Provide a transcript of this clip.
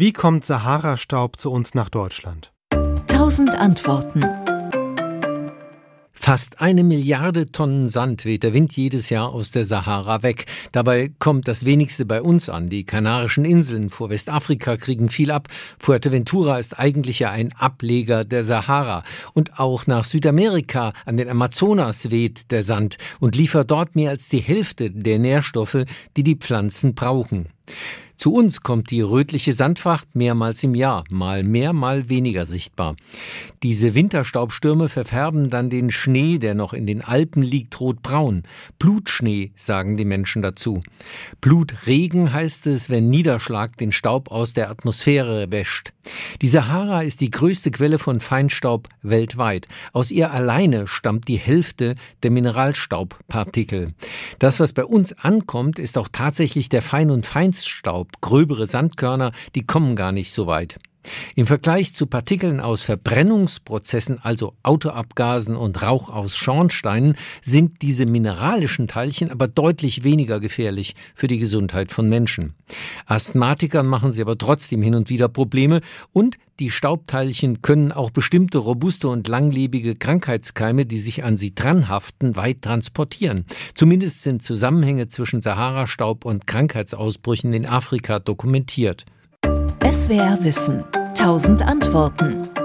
Wie kommt Sahara-Staub zu uns nach Deutschland? Tausend Antworten. Fast eine Milliarde Tonnen Sand weht der Wind jedes Jahr aus der Sahara weg. Dabei kommt das wenigste bei uns an. Die Kanarischen Inseln vor Westafrika kriegen viel ab. Fuerteventura ist eigentlich ja ein Ableger der Sahara. Und auch nach Südamerika an den Amazonas weht der Sand und liefert dort mehr als die Hälfte der Nährstoffe, die die Pflanzen brauchen. Zu uns kommt die rötliche Sandfracht mehrmals im Jahr, mal mehr, mal weniger sichtbar. Diese Winterstaubstürme verfärben dann den Schnee, der noch in den Alpen liegt, rotbraun. Blutschnee, sagen die Menschen dazu. Blutregen heißt es, wenn Niederschlag den Staub aus der Atmosphäre wäscht. Die Sahara ist die größte Quelle von Feinstaub weltweit. Aus ihr alleine stammt die Hälfte der Mineralstaubpartikel. Das, was bei uns ankommt, ist auch tatsächlich der Fein- und Feinstaub gröbere Sandkörner, die kommen gar nicht so weit. Im Vergleich zu Partikeln aus Verbrennungsprozessen, also Autoabgasen und Rauch aus Schornsteinen, sind diese mineralischen Teilchen aber deutlich weniger gefährlich für die Gesundheit von Menschen. Asthmatikern machen sie aber trotzdem hin und wieder Probleme und die Staubteilchen können auch bestimmte robuste und langlebige Krankheitskeime, die sich an sie dranhaften, weit transportieren. Zumindest sind Zusammenhänge zwischen Sahara-Staub und Krankheitsausbrüchen in Afrika dokumentiert. SWR Wissen. Tausend Antworten.